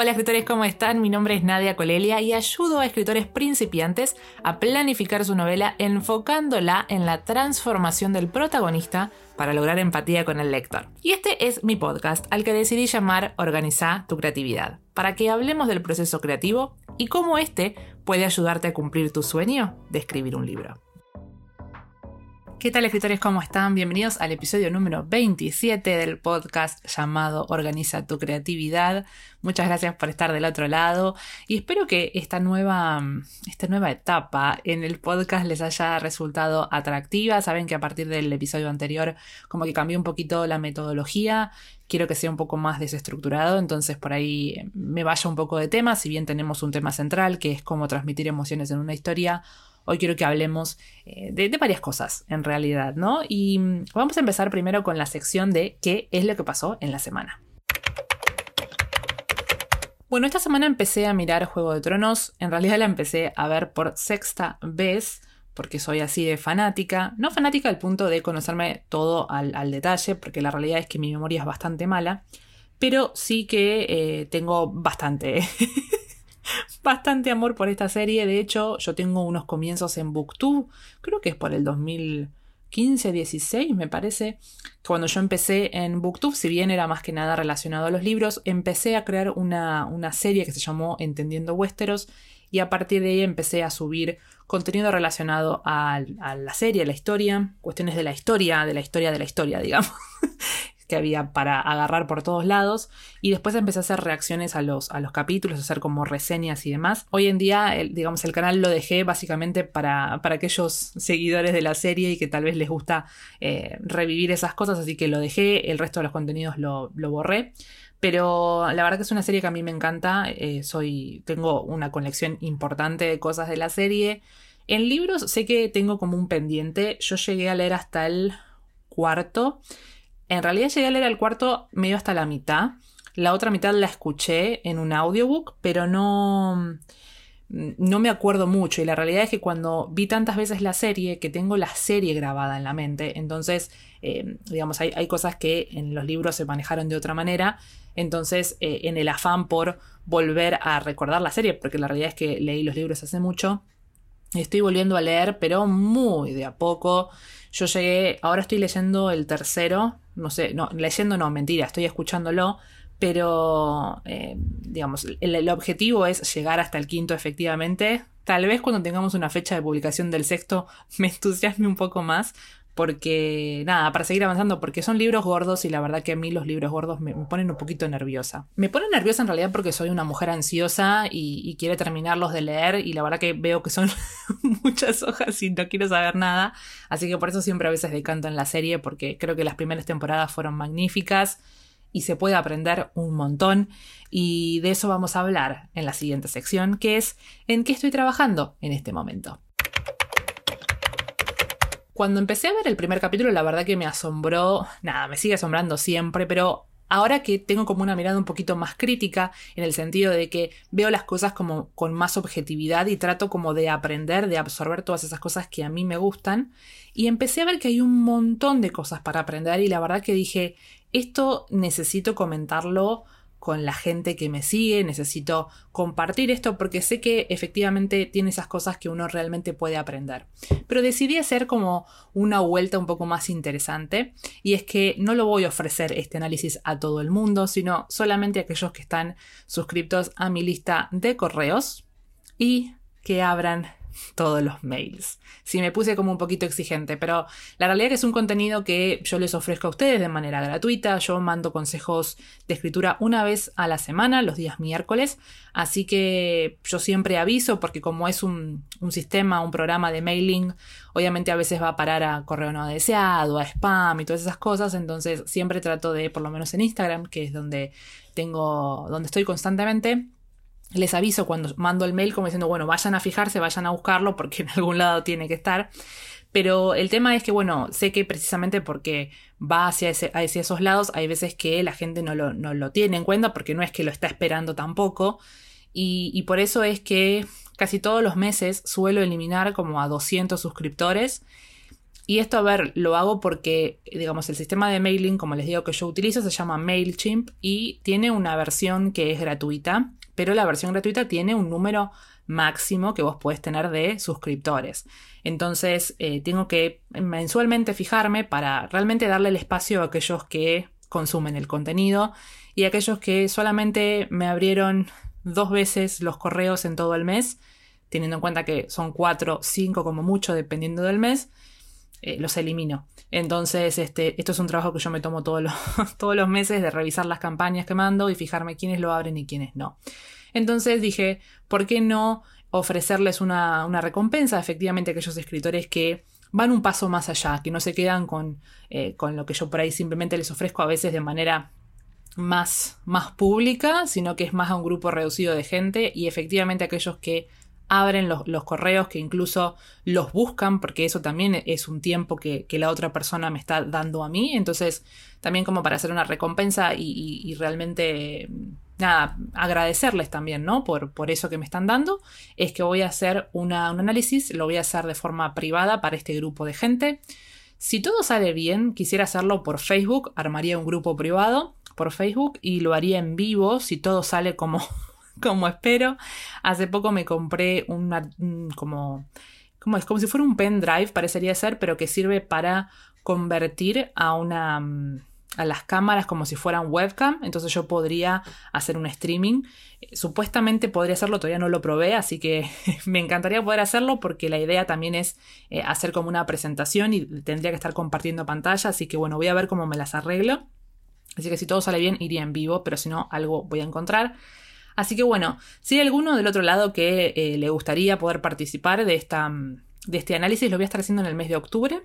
Hola escritores, ¿cómo están? Mi nombre es Nadia Colelia y ayudo a escritores principiantes a planificar su novela enfocándola en la transformación del protagonista para lograr empatía con el lector. Y este es mi podcast al que decidí llamar Organiza tu creatividad, para que hablemos del proceso creativo y cómo este puede ayudarte a cumplir tu sueño de escribir un libro. ¿Qué tal escritores? ¿Cómo están? Bienvenidos al episodio número 27 del podcast llamado Organiza tu creatividad. Muchas gracias por estar del otro lado y espero que esta nueva, esta nueva etapa en el podcast les haya resultado atractiva. Saben que a partir del episodio anterior como que cambió un poquito la metodología. Quiero que sea un poco más desestructurado, entonces por ahí me vaya un poco de tema, si bien tenemos un tema central que es cómo transmitir emociones en una historia Hoy quiero que hablemos eh, de, varias cosas, en realidad, ¿no? Y mm, vamos a empezar primero con la sección de qué es lo que pasó en la semana. Bueno, esta semana empecé a mirar Juego de Tronos. En realidad la empecé a ver por sexta vez porque soy así de fanática. No fanática al punto de conocerme todo al, detalle, porque la realidad es que mi memoria es bastante mala. Pero sí que eh, tengo bastante. bastante amor por esta serie. De hecho, yo tengo unos comienzos en Booktube, creo que es por el 2015, 16, me parece. Cuando yo empecé en Booktube, si bien era más que nada relacionado a los libros, empecé a crear una, una serie que se llamó Entendiendo Westeros y a partir de ahí empecé a subir contenido relacionado a, a, la serie, a la historia, cuestiones de la historia, de la historia de la historia, digamos que había para agarrar por todos lados y después empecé a hacer reacciones a los, a los capítulos, a hacer como reseñas y demás. Hoy en día, el, digamos, el canal lo dejé básicamente para, para, aquellos seguidores de la serie y que tal vez les gusta eh, revivir esas cosas, así que lo dejé, el resto de los contenidos lo, lo borré. Pero la verdad que es una serie que a mí me encanta. Eh, soy. tengo una colección importante de cosas de la serie. En libros sé que tengo como un pendiente. Yo llegué a leer hasta el cuarto. En realidad llegué a leer el cuarto medio hasta la mitad. La otra mitad la escuché en un audiobook, pero no, no me acuerdo mucho. Y la realidad es que cuando vi tantas veces la serie, que tengo la serie grabada en la mente, entonces, eh, digamos, hay, cosas que en los libros se manejaron de otra manera. Entonces, eh, en el afán por volver a recordar la serie, porque la realidad es que leí los libros hace mucho, estoy volviendo a leer, pero muy de a poco. Yo llegué, ahora estoy leyendo el tercero, no sé, no, leyendo no, mentira, estoy escuchándolo, pero eh, digamos, el, objetivo es llegar hasta el quinto efectivamente. Tal vez cuando tengamos una fecha de publicación del sexto me entusiasme un poco más, porque nada, para seguir avanzando, porque son libros gordos y la verdad que a mí los libros gordos me, ponen un poquito nerviosa. Me ponen nerviosa en realidad porque soy una mujer ansiosa y, y quiere terminarlos de leer y la verdad que veo que son muchas hojas y no quiero saber nada, así que por eso siempre a veces decanto en la serie porque creo que las primeras temporadas fueron magníficas y se puede aprender un montón y de eso vamos a hablar en la siguiente sección que es en qué estoy trabajando en este momento. Cuando empecé a ver el primer capítulo, la verdad que me asombró, nada, me sigue asombrando siempre, pero ahora que tengo como una mirada un poquito más crítica, en el sentido de que veo las cosas como con más objetividad y trato como de aprender, de absorber todas esas cosas que a mí me gustan, y empecé a ver que hay un montón de cosas para aprender y la verdad que dije, esto necesito comentarlo con la gente que me sigue, necesito compartir esto porque sé que efectivamente tiene esas cosas que uno realmente puede aprender. Pero decidí hacer como una vuelta un poco más interesante y es que no lo voy a ofrecer este análisis a todo el mundo, sino solamente a aquellos que están suscriptos a mi lista de correos y que abran todos los mails. Sí, me puse como un poquito exigente, pero la realidad es un contenido que yo les ofrezco a ustedes de manera gratuita. Yo mando consejos de escritura una vez a la semana, los días miércoles. Así que yo siempre aviso, porque como es un, un sistema, un programa de mailing, obviamente a veces va a parar a correo no deseado, a spam y todas esas cosas. Entonces siempre trato de, por lo menos en Instagram, que es donde tengo, donde estoy constantemente les aviso cuando mando el mail como diciendo, bueno, vayan a fijarse, vayan a buscarlo porque en algún lado tiene que estar. Pero el tema es que, bueno, sé que precisamente porque va hacia, hacia esos lados, hay veces que la gente no lo, no lo, tiene en cuenta porque no es que lo está esperando tampoco. Y, y por eso es que casi todos los meses suelo eliminar como a 200 suscriptores Y esto, a ver, lo hago porque, digamos, el sistema de mailing, como les digo que yo utilizo, se llama MailChimp y tiene una versión que es gratuita, pero la versión gratuita tiene un número máximo que vos podés tener de suscriptores. Entonces, eh, tengo que mensualmente fijarme para realmente darle el espacio a aquellos que consumen el contenido y a aquellos que solamente me abrieron dos veces los correos en todo el mes, teniendo en cuenta que son cuatro, cinco como mucho, dependiendo del mes eh, los elimino. Entonces, este, esto es un trabajo que yo me tomo todos los, todos los meses de revisar las campañas que mando y fijarme quiénes lo abren y quiénes no. Entonces dije, ¿por qué no ofrecerles una, recompensa efectivamente a aquellos escritores que van un paso más allá, que no se quedan con, eh, con lo que yo por ahí simplemente les ofrezco a veces de manera más, más pública, sino que es más a un grupo reducido de gente y efectivamente aquellos que abren los, correos, que incluso los buscan, porque eso también es un tiempo que, la otra persona me está dando a mí. Entonces, también como para hacer una recompensa y, realmente, nada, agradecerles también, ¿no? Por, por, eso que me están dando, es que voy a hacer un análisis, lo voy a hacer de forma privada para este grupo de gente. Si todo sale bien, quisiera hacerlo por Facebook, armaría un grupo privado por Facebook y lo haría en vivo si todo sale como como espero. Hace poco me compré una, como, como es como si fuera un pendrive, parecería ser, pero que sirve para convertir a una a las cámaras como si fueran webcam, entonces yo podría hacer un streaming. Supuestamente podría hacerlo, todavía no lo probé, así que me encantaría poder hacerlo porque la idea también es eh, hacer como una presentación y tendría que estar compartiendo pantalla, así que bueno, voy a ver cómo me las arreglo. Así que si todo sale bien, iría en vivo, pero si no, algo voy a encontrar. Así que bueno, si hay alguno del otro lado que eh, le gustaría poder participar de, esta, de este análisis, lo voy a estar haciendo en el mes de octubre.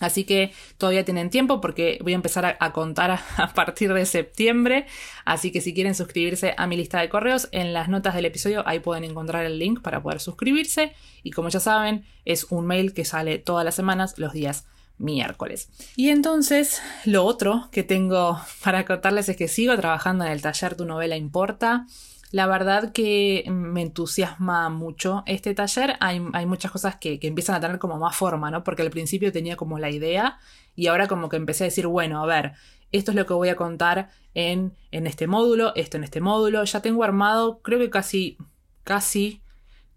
Así que todavía tienen tiempo porque voy a empezar a, contar a, partir de septiembre. Así que si quieren suscribirse a mi lista de correos, en las notas del episodio ahí pueden encontrar el link para poder suscribirse. Y como ya saben, es un mail que sale todas las semanas los días miércoles. Y entonces, lo otro que tengo para contarles es que sigo trabajando en el taller Tu novela importa. La verdad que me entusiasma mucho este taller. Hay, muchas cosas que, empiezan a tener como más forma, ¿no? Porque al principio tenía como la idea y ahora como que empecé a decir, bueno, a ver, esto es lo que voy a contar en, este módulo, esto en este módulo. Ya tengo armado, creo que casi, casi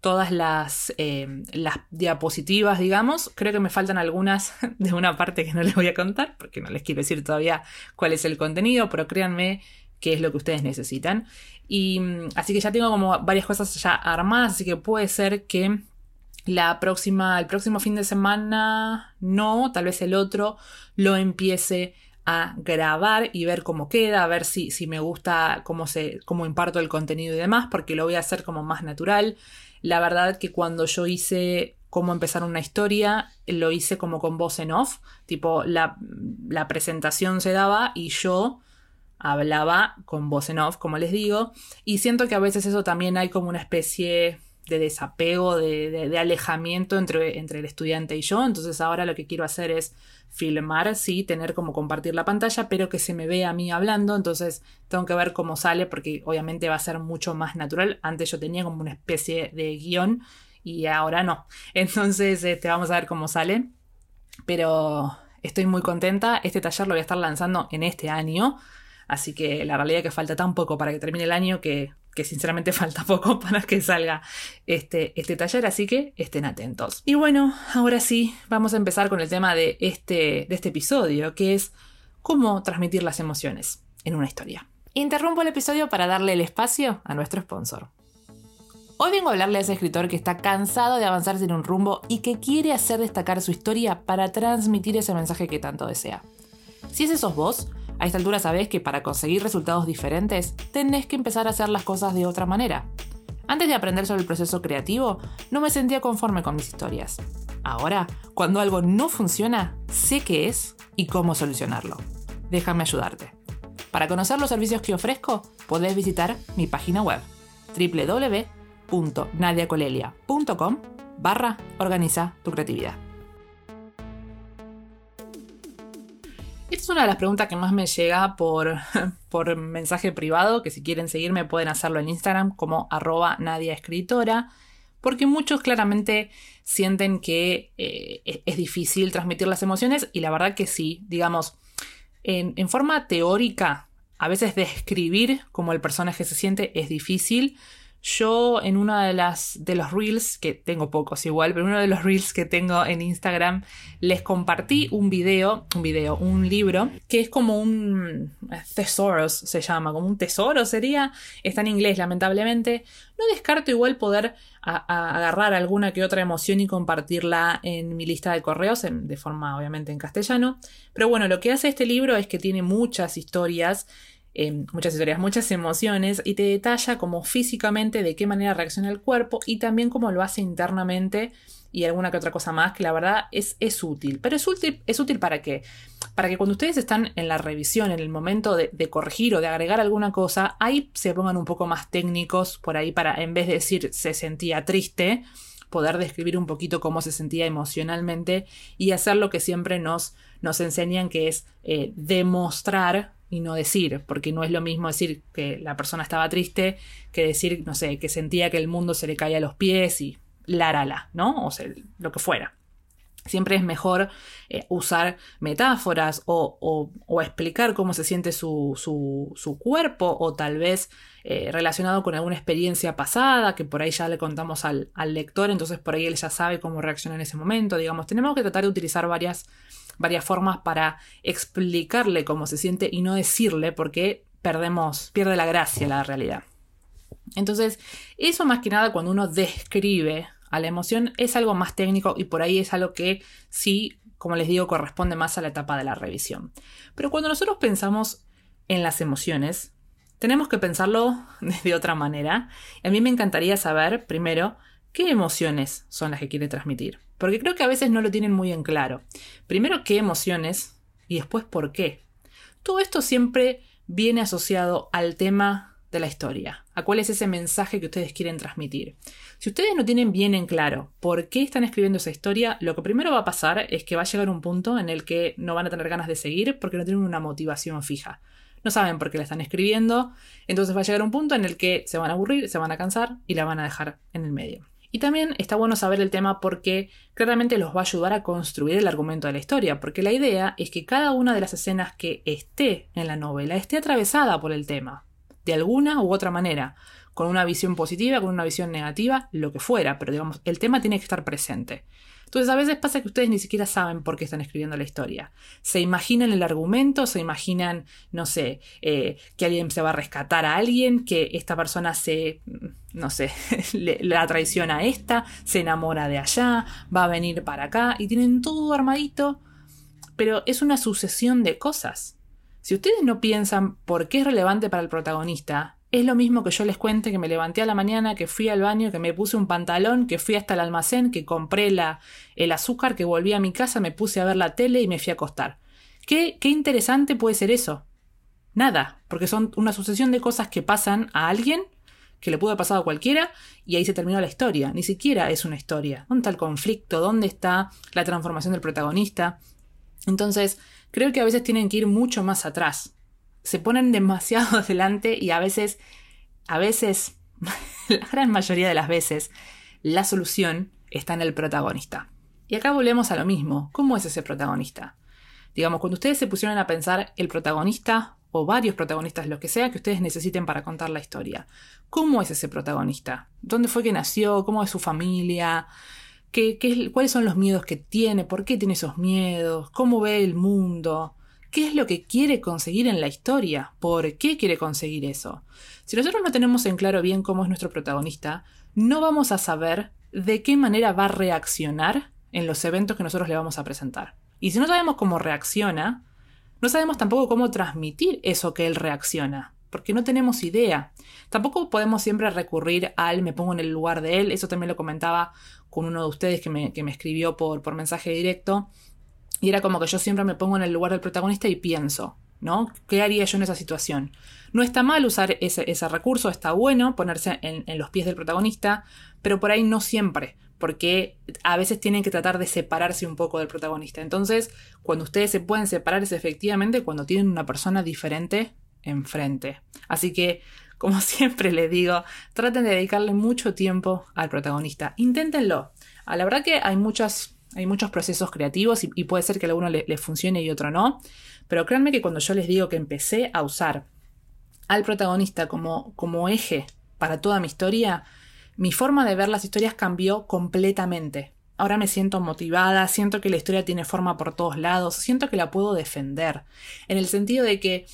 todas las, eh, las diapositivas, digamos. Creo que me faltan algunas de una parte que no les voy a contar, porque no les quiero decir todavía cuál es el contenido, pero créanme qué es lo que ustedes necesitan. Y mm, así que ya tengo como varias cosas ya armadas, así que puede ser que la próxima, el próximo fin de semana, no, tal vez el otro, lo empiece a grabar y ver cómo queda, a ver si, si me gusta cómo, se, cómo imparto el contenido y demás, porque lo voy a hacer como más natural. La verdad que cuando yo hice cómo empezar una historia, lo hice como con voz en off, tipo la, la presentación se daba y yo hablaba con voz en off, como les digo, y siento que a veces eso también hay como una especie de desapego, de, alejamiento entre, entre, el estudiante y yo, entonces ahora lo que quiero hacer es filmar, sí, tener como compartir la pantalla, pero que se me vea a mí hablando, entonces tengo que ver cómo sale, porque obviamente va a ser mucho más natural, antes yo tenía como una especie de guion y ahora no, entonces este, vamos a ver cómo sale, pero estoy muy contenta, este taller lo voy a estar lanzando en este año, Así que la realidad es que falta tan poco para que termine el año que, sinceramente falta poco para que salga este, este taller, así que estén atentos. Y bueno, ahora sí, vamos a empezar con el tema de este, de este episodio, que es cómo transmitir las emociones en una historia. Interrumpo el episodio para darle el espacio a nuestro sponsor. Hoy vengo a hablarle a ese escritor que está cansado de avanzar sin un rumbo y que quiere hacer destacar su historia para transmitir ese mensaje que tanto desea. Si ese sos vos, a esta altura sabés que para conseguir resultados diferentes tenés que empezar a hacer las cosas de otra manera. Antes de aprender sobre el proceso creativo, no me sentía conforme con mis historias. Ahora, cuando algo no funciona, sé qué es y cómo solucionarlo. Déjame ayudarte. Para conocer los servicios que ofrezco, podés visitar mi página web www.nadiacolelia.com barra organiza tu creatividad. Esta es una de las preguntas que más me llega por, por mensaje privado, que si quieren seguirme pueden hacerlo en Instagram como arroba Nadia Escritora, porque muchos claramente sienten que eh, e-, es difícil transmitir las emociones y la verdad que sí, digamos, en, en forma teórica, a veces describir cómo el personaje se siente es difícil, yo en una de las de los reels, que tengo pocos igual, pero uno de los reels que tengo en Instagram, les compartí un video, un video, un libro, que es como un tesoros se llama, como un tesoro sería, está en inglés lamentablemente. No descarto igual poder agarrar alguna que otra emoción y compartirla en mi lista de correos, de forma obviamente en castellano. Pero bueno, lo que hace este libro es que tiene muchas historias Em, muchas historias, muchas emociones y te detalla como físicamente de qué manera reacciona el cuerpo y también cómo lo hace internamente y alguna que otra cosa más que la verdad es, es útil. Pero es útil, es útil para qué? Para que cuando ustedes están en la revisión, en el momento de, corregir o de agregar alguna cosa, ahí se pongan un poco más técnicos por ahí para, en vez de decir se sentía triste, poder describir un poquito cómo se sentía emocionalmente y hacer lo que siempre nos, nos enseñan, que es eh, demostrar y no decir, porque no es lo mismo decir que la persona estaba triste que decir, no sé, que sentía que el mundo se le caía a los pies y la, la, ¿no? O sea, lo que fuera. Siempre es mejor eh, usar metáforas o, o, explicar cómo se siente su, su, su cuerpo o tal vez eh, relacionado con alguna experiencia pasada que por ahí ya le contamos al, al, lector, entonces por ahí él ya sabe cómo reacciona en ese momento. Digamos, tenemos que tratar de utilizar varias varias formas para explicarle cómo se siente y no decirle porque perdemos, pierde la gracia la realidad. Entonces, eso más que nada cuando uno describe a la emoción es algo más técnico y por ahí es algo que sí, como les digo, corresponde más a la etapa de la revisión. Pero cuando nosotros pensamos en las emociones, tenemos que pensarlo de otra manera. A mí me encantaría saber, primero, qué emociones son las que quiere transmitir. Porque creo que a veces no lo tienen muy en claro. Primero, qué emociones y después por qué. Todo esto siempre viene asociado al tema de la historia, a cuál es ese mensaje que ustedes quieren transmitir. Si ustedes no tienen bien en claro por qué están escribiendo esa historia, lo que primero va a pasar es que va a llegar un punto en el que no van a tener ganas de seguir porque no tienen una motivación fija. No saben por qué la están escribiendo, entonces va a llegar un punto en el que se van a aburrir, se van a cansar y la van a dejar en el medio. Y también está bueno saber el tema porque claramente los va a ayudar a construir el argumento de la historia, porque la idea es que cada una de las escenas que esté en la novela esté atravesada por el tema, de alguna u otra manera, con una visión positiva, con una visión negativa, lo que fuera, pero digamos, el tema tiene que estar presente. Entonces a veces pasa que ustedes ni siquiera saben por qué están escribiendo la historia. Se imaginan el argumento, se imaginan, no sé, eh, que alguien se va a rescatar a alguien, que esta persona se, no sé, la traiciona a esta, se enamora de allá, va a venir para acá y tienen todo armadito, pero es una sucesión de cosas. Si ustedes no piensan por qué es relevante para el protagonista, es lo mismo que yo les cuente que me levanté a la mañana, que fui al baño, que me puse un pantalón, que fui hasta el almacén, que compré la, el azúcar, que volví a mi casa, me puse a ver la tele y me fui a acostar. ¿Qué, qué interesante puede ser eso? Nada, porque son una sucesión de cosas que pasan a alguien que le pudo haber pasado a cualquiera y ahí se terminó la historia. Ni siquiera es una historia. ¿Dónde está el conflicto? ¿Dónde está la transformación del protagonista? Entonces, creo que a veces tienen que ir mucho más atrás se ponen demasiado adelante y a veces, a veces, la gran mayoría de las veces, la solución está en el protagonista. Y acá volvemos a lo mismo. ¿Cómo es ese protagonista? Digamos, cuando ustedes se pusieron a pensar el protagonista o varios protagonistas, lo que sea que ustedes necesiten para contar la historia. ¿Cómo es ese protagonista? ¿Dónde fue que nació? ¿Cómo es su familia? ¿Qué, qué, ¿Cuáles son los miedos que tiene? ¿Por qué tiene esos miedos? ¿Cómo ve el mundo? Qué es lo que quiere conseguir en la historia, por qué quiere conseguir eso. Si nosotros no tenemos en claro bien cómo es nuestro protagonista, no vamos a saber de qué manera va a reaccionar en los eventos que nosotros le vamos a presentar. Y si no sabemos cómo reacciona, no sabemos tampoco cómo transmitir eso que él reacciona, porque no tenemos idea. Tampoco podemos siempre recurrir al me pongo en el lugar de él, eso también lo comentaba con uno de ustedes que me, que me escribió por, por mensaje directo, y era como que yo siempre me pongo en el lugar del protagonista y pienso, ¿no? ¿Qué haría yo en esa situación? No está mal usar ese, recurso, está bueno ponerse en, los pies del protagonista, pero por ahí no siempre, porque a veces tienen que tratar de separarse un poco del protagonista. Entonces, cuando ustedes se pueden separar es efectivamente cuando tienen una persona diferente enfrente. Así que como siempre les digo, traten de dedicarle mucho tiempo al protagonista. Inténtenlo. A ah, la verdad que hay, muchas, hay muchos procesos creativos y, puede ser que a alguno les le funcione y otro no. Pero créanme que cuando yo les digo que empecé a usar al protagonista como, como eje para toda mi historia, mi forma de ver las historias cambió completamente. Ahora me siento motivada, siento que la historia tiene forma por todos lados, siento que la puedo defender, en el sentido de que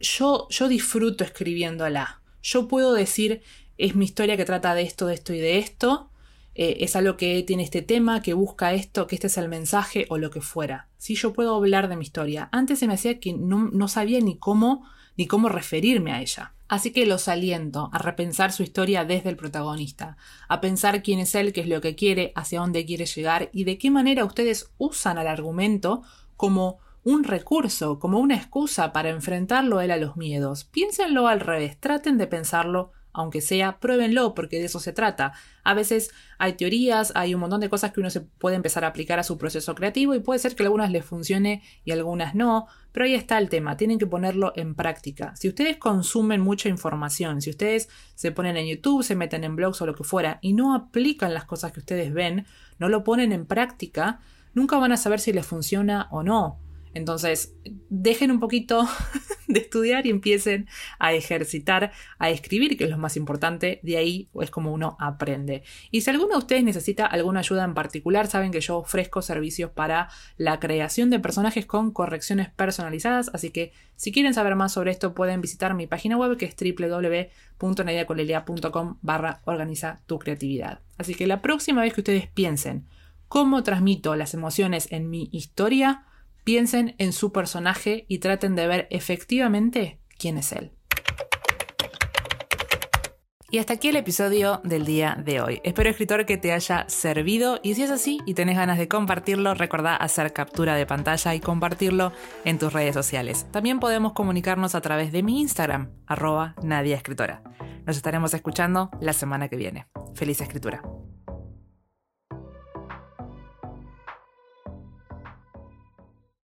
yo, yo disfruto escribiéndola. Yo puedo decir, es mi historia que trata de esto, de esto y de esto. Eh, es algo que tiene este tema, que busca esto, que este es el mensaje o lo que fuera. Si yo puedo hablar de mi historia. Antes se me hacía que no, no sabía ni cómo, ni cómo referirme a ella. Así que los aliento a repensar su historia desde el protagonista, a pensar quién es él, qué es lo que quiere, hacia dónde quiere llegar y de qué manera ustedes usan al argumento como un recurso, como una excusa para enfrentarlo a él a los miedos. Piénsenlo al revés, traten de pensarlo aunque sea, pruébenlo, porque de eso se trata. A veces hay teorías, hay un montón de cosas que uno se puede empezar a aplicar a su proceso creativo y puede ser que algunas les funcione y algunas no, pero ahí está el tema, tienen que ponerlo en práctica. Si ustedes consumen mucha información, si ustedes se ponen en YouTube, se meten en blogs o lo que fuera y no aplican las cosas que ustedes ven, no lo ponen en práctica, nunca van a saber si les funciona o no. Entonces, dejen un poquito de estudiar y empiecen a ejercitar, a escribir, que es lo más importante. De ahí es como uno aprende. Y si alguno de ustedes necesita alguna ayuda en particular, saben que yo ofrezco servicios para la creación de personajes con correcciones personalizadas. Así que si quieren saber más sobre esto, pueden visitar mi página web que es www.nadiacolelia.com barra organiza tu creatividad. Así que la próxima vez que ustedes piensen cómo transmito las emociones en mi historia, Piensen en su personaje y traten de ver efectivamente quién es él. Y hasta aquí el episodio del día de hoy. Espero, escritor, que te haya servido y si es así y tenés ganas de compartirlo, recordá hacer captura de pantalla y compartirlo en tus redes sociales. También podemos comunicarnos a través de mi Instagram, arroba Nadia Escritora. Nos estaremos escuchando la semana que viene. Feliz escritura.